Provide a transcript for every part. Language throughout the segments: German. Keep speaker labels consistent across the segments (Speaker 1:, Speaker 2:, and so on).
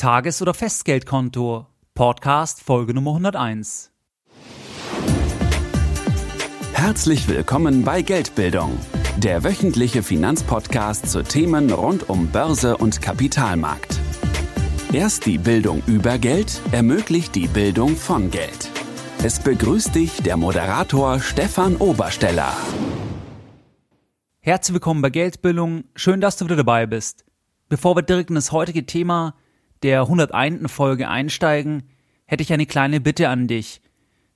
Speaker 1: Tages- oder Festgeldkonto. Podcast Folge Nummer 101.
Speaker 2: Herzlich willkommen bei Geldbildung, der wöchentliche Finanzpodcast zu Themen rund um Börse und Kapitalmarkt. Erst die Bildung über Geld ermöglicht die Bildung von Geld. Es begrüßt dich der Moderator Stefan Obersteller.
Speaker 1: Herzlich willkommen bei Geldbildung. Schön, dass du wieder dabei bist. Bevor wir direkt in das heutige Thema der 101. Folge einsteigen, hätte ich eine kleine Bitte an dich.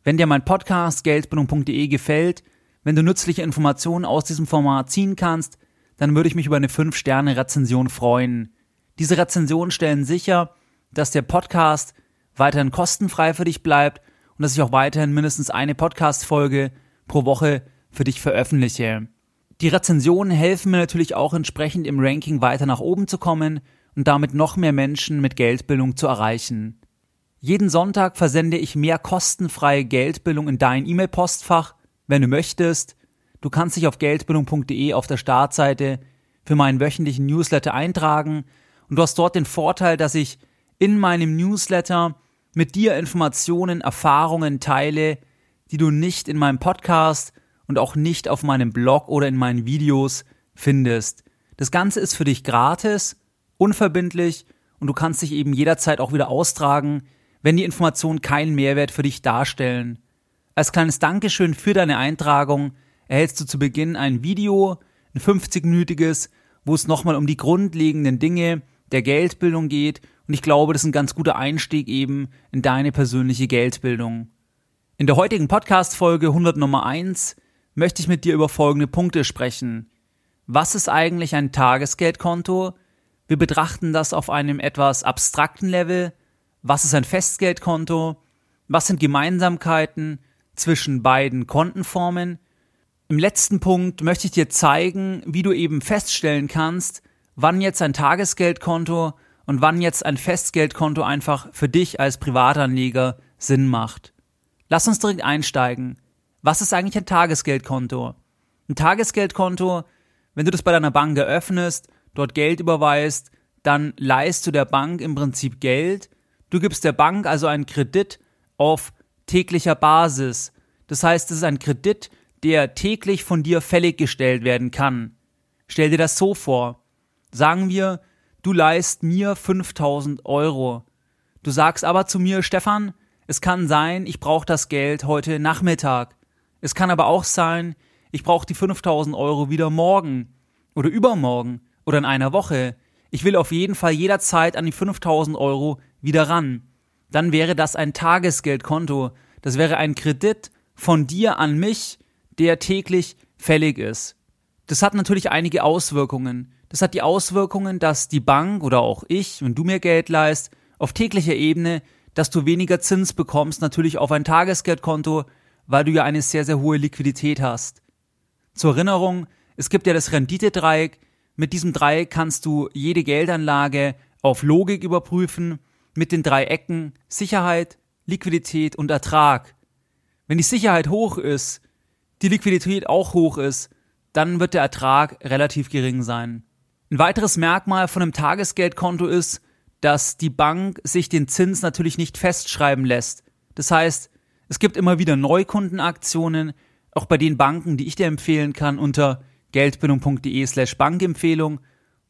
Speaker 1: Wenn dir mein Podcast geldbildung.de gefällt, wenn du nützliche Informationen aus diesem Format ziehen kannst, dann würde ich mich über eine 5-Sterne-Rezension freuen. Diese Rezensionen stellen sicher, dass der Podcast weiterhin kostenfrei für dich bleibt und dass ich auch weiterhin mindestens eine Podcast-Folge pro Woche für dich veröffentliche. Die Rezensionen helfen mir natürlich auch entsprechend im Ranking weiter nach oben zu kommen und damit noch mehr Menschen mit Geldbildung zu erreichen. Jeden Sonntag versende ich mehr kostenfreie Geldbildung in dein E-Mail-Postfach, wenn du möchtest. Du kannst dich auf geldbildung.de auf der Startseite für meinen wöchentlichen Newsletter eintragen und du hast dort den Vorteil, dass ich in meinem Newsletter mit dir Informationen, Erfahrungen teile, die du nicht in meinem Podcast und auch nicht auf meinem Blog oder in meinen Videos findest. Das Ganze ist für dich gratis unverbindlich und du kannst dich eben jederzeit auch wieder austragen, wenn die Informationen keinen Mehrwert für dich darstellen. Als kleines Dankeschön für deine Eintragung erhältst du zu Beginn ein Video, ein 50-minütiges, wo es nochmal um die grundlegenden Dinge der Geldbildung geht und ich glaube, das ist ein ganz guter Einstieg eben in deine persönliche Geldbildung. In der heutigen Podcast-Folge 100 Nummer 1 möchte ich mit dir über folgende Punkte sprechen. Was ist eigentlich ein Tagesgeldkonto? Wir betrachten das auf einem etwas abstrakten Level. Was ist ein Festgeldkonto? Was sind Gemeinsamkeiten zwischen beiden Kontenformen? Im letzten Punkt möchte ich dir zeigen, wie du eben feststellen kannst, wann jetzt ein Tagesgeldkonto und wann jetzt ein Festgeldkonto einfach für dich als Privatanleger Sinn macht. Lass uns direkt einsteigen. Was ist eigentlich ein Tagesgeldkonto? Ein Tagesgeldkonto, wenn du das bei deiner Bank eröffnest, dort Geld überweist, dann leihst du der Bank im Prinzip Geld. Du gibst der Bank also einen Kredit auf täglicher Basis. Das heißt, es ist ein Kredit, der täglich von dir fällig gestellt werden kann. Stell dir das so vor. Sagen wir, du leihst mir 5000 Euro. Du sagst aber zu mir, Stefan, es kann sein, ich brauche das Geld heute Nachmittag. Es kann aber auch sein, ich brauche die 5000 Euro wieder morgen oder übermorgen oder in einer Woche. Ich will auf jeden Fall jederzeit an die 5000 Euro wieder ran. Dann wäre das ein Tagesgeldkonto. Das wäre ein Kredit von dir an mich, der täglich fällig ist. Das hat natürlich einige Auswirkungen. Das hat die Auswirkungen, dass die Bank oder auch ich, wenn du mir Geld leist, auf täglicher Ebene, dass du weniger Zins bekommst, natürlich auf ein Tagesgeldkonto, weil du ja eine sehr, sehr hohe Liquidität hast. Zur Erinnerung, es gibt ja das Renditedreieck, mit diesem Dreieck kannst du jede Geldanlage auf Logik überprüfen mit den drei Ecken Sicherheit, Liquidität und Ertrag. Wenn die Sicherheit hoch ist, die Liquidität auch hoch ist, dann wird der Ertrag relativ gering sein. Ein weiteres Merkmal von einem Tagesgeldkonto ist, dass die Bank sich den Zins natürlich nicht festschreiben lässt. Das heißt, es gibt immer wieder Neukundenaktionen, auch bei den Banken, die ich dir empfehlen kann, unter geldbildung.de slash Bankempfehlung,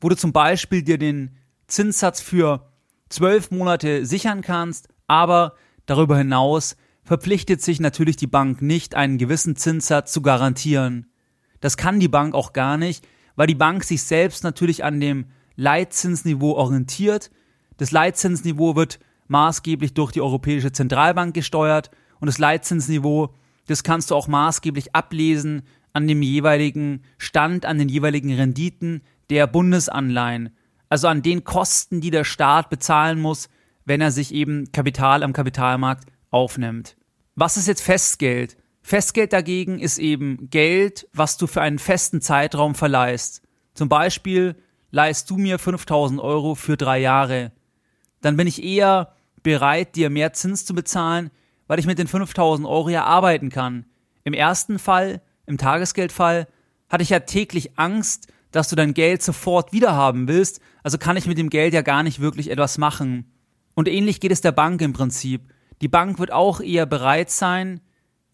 Speaker 1: wo du zum Beispiel dir den Zinssatz für zwölf Monate sichern kannst, aber darüber hinaus verpflichtet sich natürlich die Bank nicht, einen gewissen Zinssatz zu garantieren. Das kann die Bank auch gar nicht, weil die Bank sich selbst natürlich an dem Leitzinsniveau orientiert. Das Leitzinsniveau wird maßgeblich durch die Europäische Zentralbank gesteuert und das Leitzinsniveau, das kannst du auch maßgeblich ablesen an dem jeweiligen Stand, an den jeweiligen Renditen der Bundesanleihen, also an den Kosten, die der Staat bezahlen muss, wenn er sich eben Kapital am Kapitalmarkt aufnimmt. Was ist jetzt Festgeld? Festgeld dagegen ist eben Geld, was du für einen festen Zeitraum verleihst. Zum Beispiel leihst du mir 5000 Euro für drei Jahre. Dann bin ich eher bereit, dir mehr Zins zu bezahlen, weil ich mit den 5000 Euro ja arbeiten kann. Im ersten Fall im Tagesgeldfall hatte ich ja täglich Angst, dass du dein Geld sofort wiederhaben willst, also kann ich mit dem Geld ja gar nicht wirklich etwas machen. Und ähnlich geht es der Bank im Prinzip. Die Bank wird auch eher bereit sein,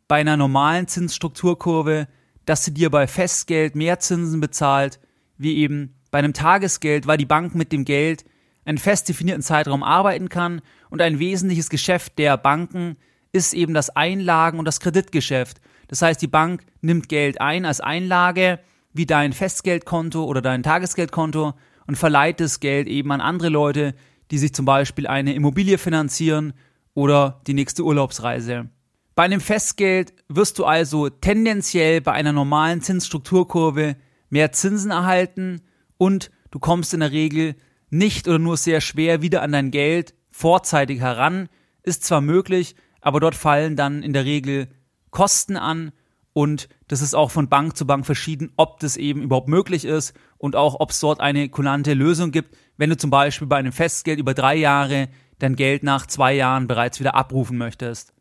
Speaker 1: bei einer normalen Zinsstrukturkurve, dass sie dir bei Festgeld mehr Zinsen bezahlt, wie eben bei einem Tagesgeld, weil die Bank mit dem Geld einen fest definierten Zeitraum arbeiten kann und ein wesentliches Geschäft der Banken ist eben das Einlagen- und das Kreditgeschäft. Das heißt, die Bank nimmt Geld ein als Einlage, wie dein Festgeldkonto oder dein Tagesgeldkonto und verleiht das Geld eben an andere Leute, die sich zum Beispiel eine Immobilie finanzieren oder die nächste Urlaubsreise. Bei einem Festgeld wirst du also tendenziell bei einer normalen Zinsstrukturkurve mehr Zinsen erhalten und du kommst in der Regel nicht oder nur sehr schwer wieder an dein Geld vorzeitig heran. Ist zwar möglich, aber dort fallen dann in der Regel Kosten an und das ist auch von Bank zu Bank verschieden, ob das eben überhaupt möglich ist und auch ob es dort eine kulante Lösung gibt, wenn du zum Beispiel bei einem Festgeld über drei Jahre dein Geld nach zwei Jahren bereits wieder abrufen möchtest.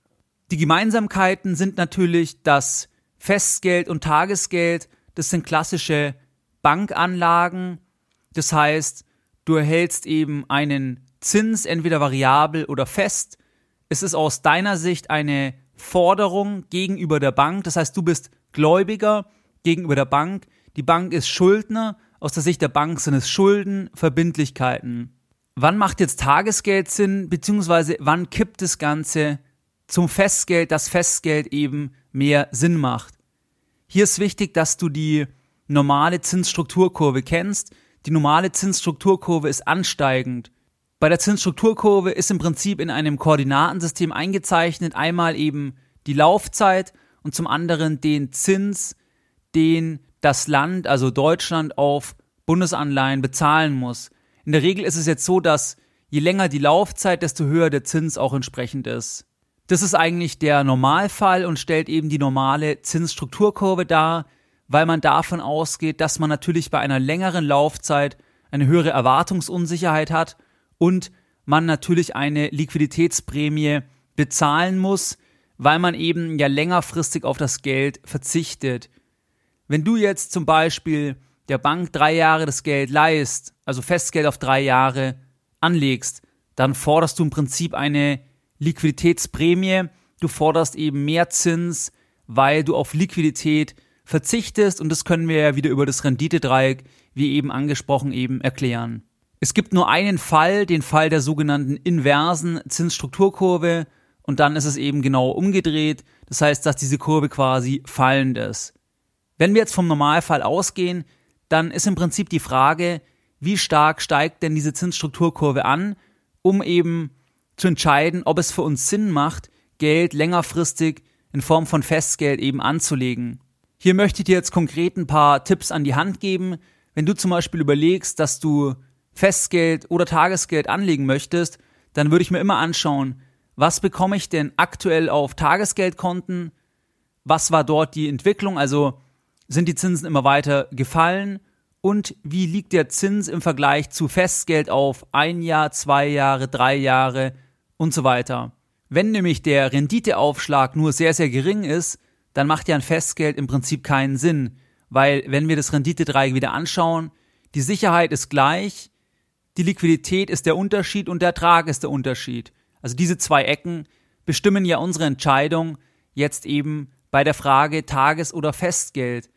Speaker 1: Die Gemeinsamkeiten sind natürlich, dass Festgeld und Tagesgeld, das sind klassische Bankanlagen. Das heißt, du erhältst eben einen Zins, entweder variabel oder fest. Es ist aus deiner Sicht eine Forderung gegenüber der Bank. Das heißt, du bist Gläubiger gegenüber der Bank. Die Bank ist Schuldner. Aus der Sicht der Bank sind es Schulden, Verbindlichkeiten. Wann macht jetzt Tagesgeld Sinn, beziehungsweise wann kippt das Ganze zum Festgeld, dass Festgeld eben mehr Sinn macht? Hier ist wichtig, dass du die normale Zinsstrukturkurve kennst. Die normale Zinsstrukturkurve ist ansteigend. Bei der Zinsstrukturkurve ist im Prinzip in einem Koordinatensystem eingezeichnet einmal eben die Laufzeit und zum anderen den Zins, den das Land, also Deutschland, auf Bundesanleihen bezahlen muss. In der Regel ist es jetzt so, dass je länger die Laufzeit, desto höher der Zins auch entsprechend ist. Das ist eigentlich der Normalfall und stellt eben die normale Zinsstrukturkurve dar, weil man davon ausgeht, dass man natürlich bei einer längeren Laufzeit eine höhere Erwartungsunsicherheit hat und man natürlich eine Liquiditätsprämie bezahlen muss, weil man eben ja längerfristig auf das Geld verzichtet. Wenn du jetzt zum Beispiel der Bank drei Jahre das Geld leist, also Festgeld auf drei Jahre anlegst, dann forderst du im Prinzip eine Liquiditätsprämie. Du forderst eben mehr Zins, weil du auf Liquidität verzichtest und das können wir ja wieder über das Renditedreieck, wie eben angesprochen, eben erklären. Es gibt nur einen Fall, den Fall der sogenannten inversen Zinsstrukturkurve und dann ist es eben genau umgedreht. Das heißt, dass diese Kurve quasi fallend ist. Wenn wir jetzt vom Normalfall ausgehen, dann ist im Prinzip die Frage, wie stark steigt denn diese Zinsstrukturkurve an, um eben zu entscheiden, ob es für uns Sinn macht, Geld längerfristig in Form von Festgeld eben anzulegen. Hier möchte ich dir jetzt konkret ein paar Tipps an die Hand geben. Wenn du zum Beispiel überlegst, dass du Festgeld oder Tagesgeld anlegen möchtest, dann würde ich mir immer anschauen, was bekomme ich denn aktuell auf Tagesgeldkonten? Was war dort die Entwicklung? Also sind die Zinsen immer weiter gefallen? Und wie liegt der Zins im Vergleich zu Festgeld auf ein Jahr, zwei Jahre, drei Jahre und so weiter? Wenn nämlich der Renditeaufschlag nur sehr, sehr gering ist, dann macht ja ein Festgeld im Prinzip keinen Sinn, weil wenn wir das Renditedreieck wieder anschauen, die Sicherheit ist gleich, die Liquidität ist der Unterschied und der Ertrag ist der Unterschied. Also diese zwei Ecken bestimmen ja unsere Entscheidung jetzt eben bei der Frage Tages- oder Festgeld.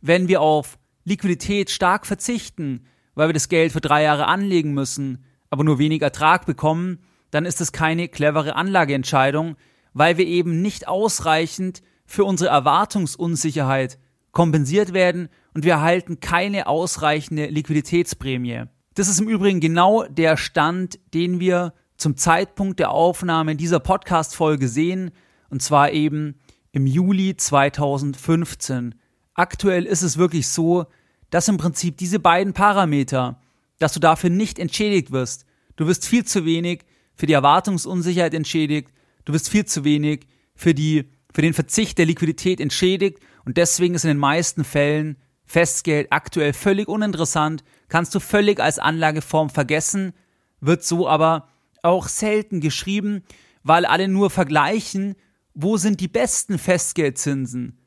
Speaker 1: Wenn wir auf Liquidität stark verzichten, weil wir das Geld für drei Jahre anlegen müssen, aber nur wenig Ertrag bekommen, dann ist es keine clevere Anlageentscheidung, weil wir eben nicht ausreichend für unsere Erwartungsunsicherheit kompensiert werden und wir erhalten keine ausreichende Liquiditätsprämie. Das ist im Übrigen genau der Stand, den wir zum Zeitpunkt der Aufnahme dieser Podcast-Folge sehen, und zwar eben im Juli 2015. Aktuell ist es wirklich so, dass im Prinzip diese beiden Parameter, dass du dafür nicht entschädigt wirst. Du wirst viel zu wenig für die Erwartungsunsicherheit entschädigt, du wirst viel zu wenig für die für den Verzicht der Liquidität entschädigt und deswegen ist in den meisten Fällen Festgeld aktuell völlig uninteressant, kannst du völlig als Anlageform vergessen, wird so aber auch selten geschrieben, weil alle nur vergleichen, wo sind die besten Festgeldzinsen.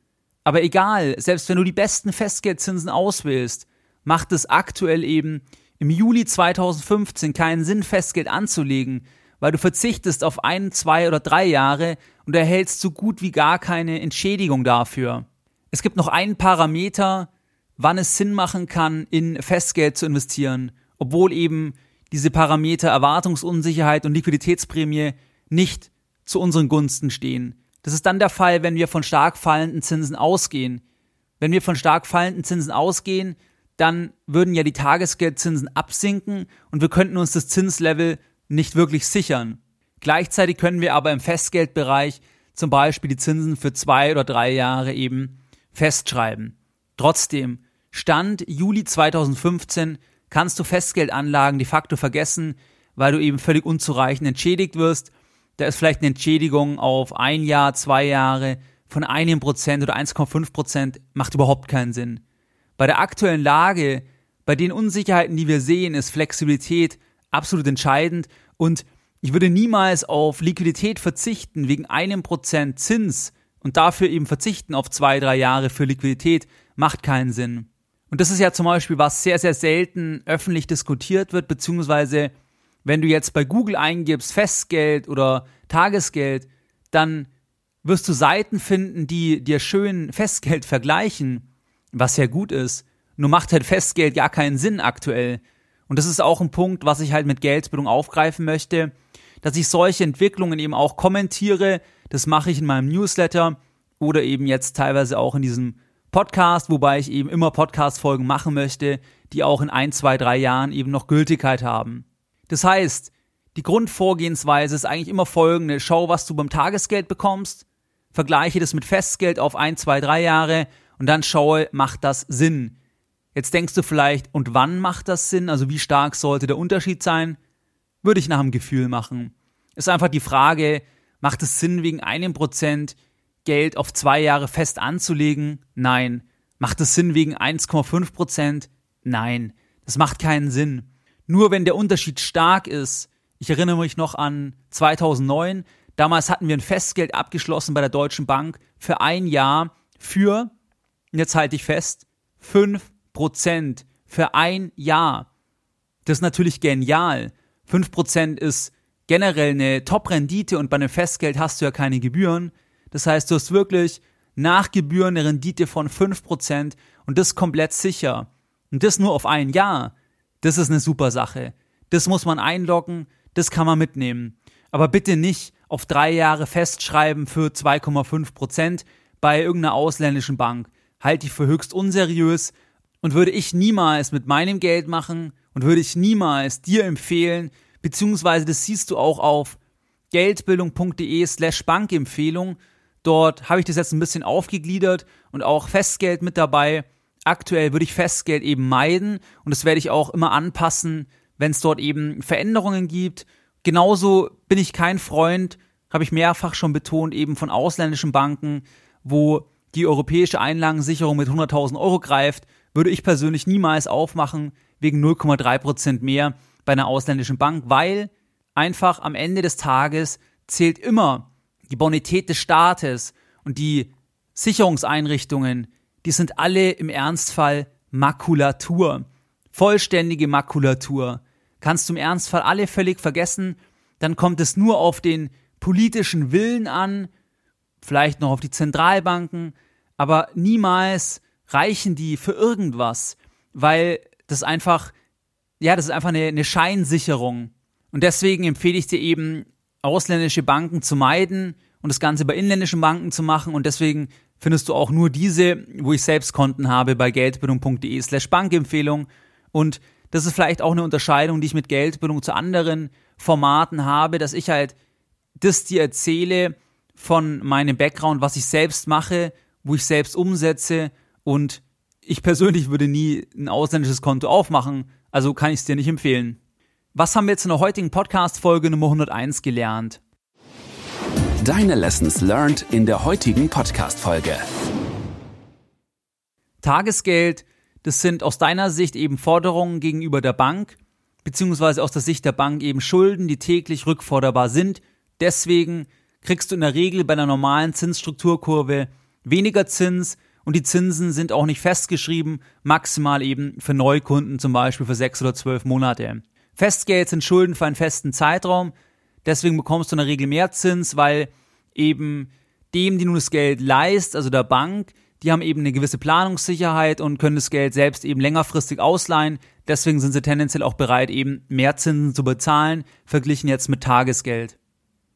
Speaker 1: Aber egal, selbst wenn du die besten Festgeldzinsen auswählst, macht es aktuell eben im Juli 2015 keinen Sinn, Festgeld anzulegen, weil du verzichtest auf ein, zwei oder drei Jahre und erhältst so gut wie gar keine Entschädigung dafür. Es gibt noch einen Parameter, wann es Sinn machen kann, in Festgeld zu investieren, obwohl eben diese Parameter Erwartungsunsicherheit und Liquiditätsprämie nicht zu unseren Gunsten stehen. Das ist dann der Fall, wenn wir von stark fallenden Zinsen ausgehen. Wenn wir von stark fallenden Zinsen ausgehen, dann würden ja die Tagesgeldzinsen absinken und wir könnten uns das Zinslevel nicht wirklich sichern. Gleichzeitig können wir aber im Festgeldbereich zum Beispiel die Zinsen für zwei oder drei Jahre eben festschreiben. Trotzdem, Stand Juli 2015 kannst du Festgeldanlagen de facto vergessen, weil du eben völlig unzureichend entschädigt wirst. Da ist vielleicht eine Entschädigung auf ein Jahr, zwei Jahre von einem Prozent oder 1,5 Prozent macht überhaupt keinen Sinn. Bei der aktuellen Lage, bei den Unsicherheiten, die wir sehen, ist Flexibilität absolut entscheidend und ich würde niemals auf Liquidität verzichten wegen einem Prozent Zins und dafür eben verzichten auf zwei, drei Jahre für Liquidität macht keinen Sinn. Und das ist ja zum Beispiel, was sehr, sehr selten öffentlich diskutiert wird, beziehungsweise wenn du jetzt bei Google eingibst Festgeld oder Tagesgeld, dann wirst du Seiten finden, die dir schön Festgeld vergleichen, was ja gut ist. Nur macht halt Festgeld gar keinen Sinn aktuell. Und das ist auch ein Punkt, was ich halt mit Geldbildung aufgreifen möchte, dass ich solche Entwicklungen eben auch kommentiere. Das mache ich in meinem Newsletter oder eben jetzt teilweise auch in diesem Podcast, wobei ich eben immer Podcast-Folgen machen möchte, die auch in ein, zwei, drei Jahren eben noch Gültigkeit haben. Das heißt, die Grundvorgehensweise ist eigentlich immer folgende. Schau, was du beim Tagesgeld bekommst, vergleiche das mit Festgeld auf ein, zwei, drei Jahre und dann schaue, macht das Sinn? Jetzt denkst du vielleicht, und wann macht das Sinn? Also wie stark sollte der Unterschied sein? Würde ich nach dem Gefühl machen. Ist einfach die Frage, macht es Sinn, wegen einem Prozent Geld auf zwei Jahre fest anzulegen? Nein. Macht es Sinn wegen 1,5 Prozent? Nein. Das macht keinen Sinn. Nur wenn der Unterschied stark ist, ich erinnere mich noch an 2009, damals hatten wir ein Festgeld abgeschlossen bei der Deutschen Bank für ein Jahr für, jetzt halte ich fest, 5 Prozent für ein Jahr. Das ist natürlich genial. 5 Prozent ist generell eine Top-Rendite und bei einem Festgeld hast du ja keine Gebühren. Das heißt, du hast wirklich nach Gebühren eine Rendite von 5% und das komplett sicher. Und das nur auf ein Jahr. Das ist eine super Sache. Das muss man einloggen, das kann man mitnehmen. Aber bitte nicht auf drei Jahre festschreiben für 2,5% bei irgendeiner ausländischen Bank. Halte ich für höchst unseriös und würde ich niemals mit meinem Geld machen und würde ich niemals dir empfehlen, beziehungsweise das siehst du auch auf geldbildung.de slash Bankempfehlung Dort habe ich das jetzt ein bisschen aufgegliedert und auch Festgeld mit dabei. Aktuell würde ich Festgeld eben meiden und das werde ich auch immer anpassen, wenn es dort eben Veränderungen gibt. Genauso bin ich kein Freund, habe ich mehrfach schon betont, eben von ausländischen Banken, wo die europäische Einlagensicherung mit 100.000 Euro greift, würde ich persönlich niemals aufmachen wegen 0,3 Prozent mehr bei einer ausländischen Bank, weil einfach am Ende des Tages zählt immer die Bonität des Staates und die Sicherungseinrichtungen, die sind alle im Ernstfall Makulatur. Vollständige Makulatur. Kannst du im Ernstfall alle völlig vergessen, dann kommt es nur auf den politischen Willen an, vielleicht noch auf die Zentralbanken, aber niemals reichen die für irgendwas, weil das einfach, ja, das ist einfach eine, eine Scheinsicherung. Und deswegen empfehle ich dir eben, ausländische Banken zu meiden und das Ganze bei inländischen Banken zu machen. Und deswegen findest du auch nur diese, wo ich selbst Konten habe, bei geldbildung.de slash Bankempfehlung. Und das ist vielleicht auch eine Unterscheidung, die ich mit Geldbildung zu anderen Formaten habe, dass ich halt das dir erzähle von meinem Background, was ich selbst mache, wo ich selbst umsetze und ich persönlich würde nie ein ausländisches Konto aufmachen, also kann ich es dir nicht empfehlen. Was haben wir jetzt in der heutigen Podcast-Folge Nummer 101 gelernt?
Speaker 2: Deine Lessons learned in der heutigen Podcast-Folge.
Speaker 1: Tagesgeld, das sind aus deiner Sicht eben Forderungen gegenüber der Bank, beziehungsweise aus der Sicht der Bank eben Schulden, die täglich rückforderbar sind. Deswegen kriegst du in der Regel bei einer normalen Zinsstrukturkurve weniger Zins und die Zinsen sind auch nicht festgeschrieben, maximal eben für Neukunden zum Beispiel für sechs oder zwölf Monate. Festgeld sind Schulden für einen festen Zeitraum. Deswegen bekommst du in der Regel mehr Zins, weil eben dem, die nun das Geld leist, also der Bank, die haben eben eine gewisse Planungssicherheit und können das Geld selbst eben längerfristig ausleihen. Deswegen sind sie tendenziell auch bereit, eben mehr Zinsen zu bezahlen, verglichen jetzt mit Tagesgeld.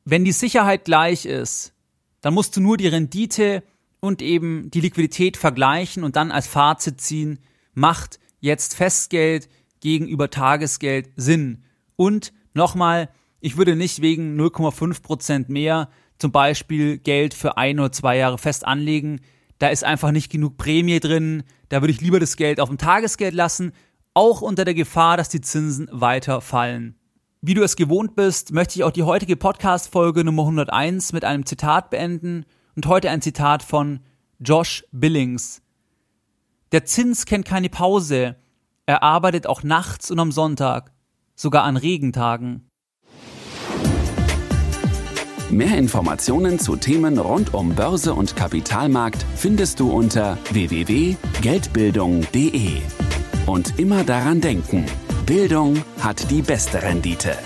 Speaker 1: Wenn die Sicherheit gleich ist, dann musst du nur die Rendite und eben die Liquidität vergleichen und dann als Fazit ziehen, macht jetzt Festgeld gegenüber Tagesgeld Sinn. Und nochmal, ich würde nicht wegen 0,5 Prozent mehr zum Beispiel Geld für ein oder zwei Jahre fest anlegen. Da ist einfach nicht genug Prämie drin. Da würde ich lieber das Geld auf dem Tagesgeld lassen, auch unter der Gefahr, dass die Zinsen weiter fallen. Wie du es gewohnt bist, möchte ich auch die heutige Podcast-Folge Nummer 101 mit einem Zitat beenden und heute ein Zitat von Josh Billings. Der Zins kennt keine Pause. Er arbeitet auch nachts und am Sonntag, sogar an Regentagen.
Speaker 2: Mehr Informationen zu Themen rund um Börse und Kapitalmarkt findest du unter www.geldbildung.de. Und immer daran denken, Bildung hat die beste Rendite.